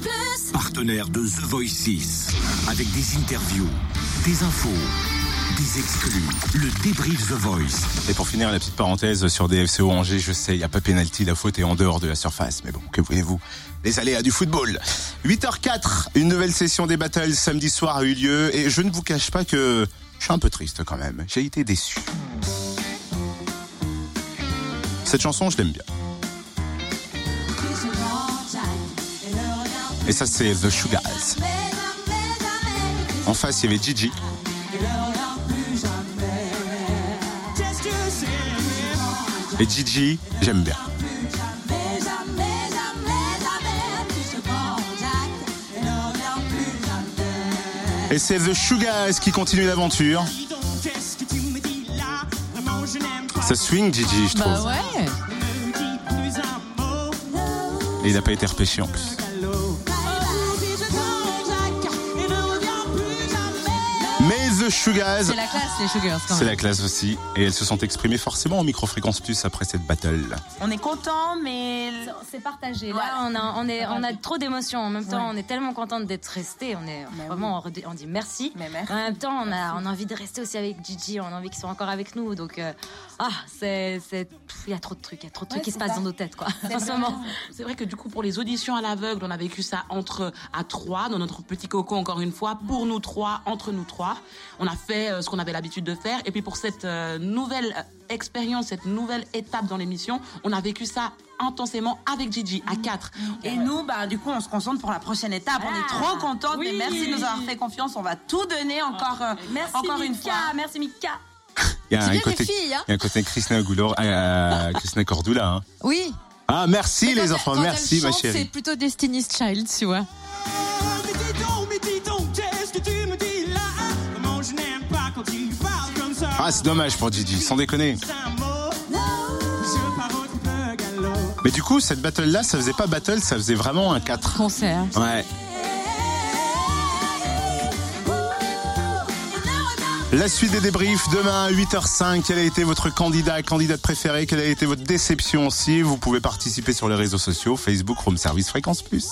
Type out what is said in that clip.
Plus. Partenaire de The Voice 6. Avec des interviews, des infos, des exclus. Le débrief The Voice. Et pour finir, la petite parenthèse sur DFCO Angers, je sais, il n'y a pas pénalty, la faute est en dehors de la surface. Mais bon, que voulez-vous Les aléas du football? 8h04, une nouvelle session des battles samedi soir a eu lieu. Et je ne vous cache pas que je suis un peu triste quand même. J'ai été déçu. Cette chanson, je l'aime bien. Et ça, c'est The Sugars. En face, il y avait Gigi. Et Gigi, j'aime bien. Et c'est The Sugars qui continue l'aventure. Ça swing Gigi, je trouve. Bah ouais. Et il n'a pas été repêché en plus. The Sugars, C'est la classe, les Sugars, c'est la classe aussi. Et elles se sont exprimées forcément en micro-fréquence plus après cette battle. On est content, mais C'est partagé. Là, on a, on est, on a trop d'émotions. En même temps, on est tellement contente d'être resté. On est Mais vraiment, on dit merci. Mais merci. En même temps, on a, on a envie de rester aussi avec Gigi. On a envie qu'ils soient encore avec nous. Donc, euh, ah, c'est, il y a trop de trucs, il y a trop de trucs Ouais, qui se passent dans nos têtes, quoi. En ce moment. C'est vrai que du coup, pour les auditions à l'aveugle, on a vécu ça entre à trois, dans notre petit coco encore une fois, pour nous trois, entre nous trois. On a fait euh, ce qu'on avait l'habitude de faire. Et puis pour cette euh, nouvelle euh, expérience, cette nouvelle étape dans l'émission, on a vécu ça intensément avec Gigi, à quatre. Et nous, bah, du coup, on se concentre pour la prochaine étape. On est trop contentes. Oui. Mais merci de nous avoir fait confiance. On va tout donner encore, euh, Merci, encore une fois. Merci, Mika. Il y a un côté, les filles, hein il y a un côté Goulor, euh, Christina Cordula. hein. Oui. Ah, merci quand les enfants, quand merci ma chante, C'est chérie. plutôt Destiny's Child, tu vois. Ah, c'est dommage pour Gigi, sans déconner. Mais du coup, cette battle-là, ça faisait pas battle, ça faisait vraiment un 4. Concert. Ouais. La suite des débriefs demain à 8h05. Quel a été votre candidat, candidate préférée Quelle a été votre déception aussi? Vous pouvez participer sur les réseaux sociaux Facebook, Room Service Fréquence Plus.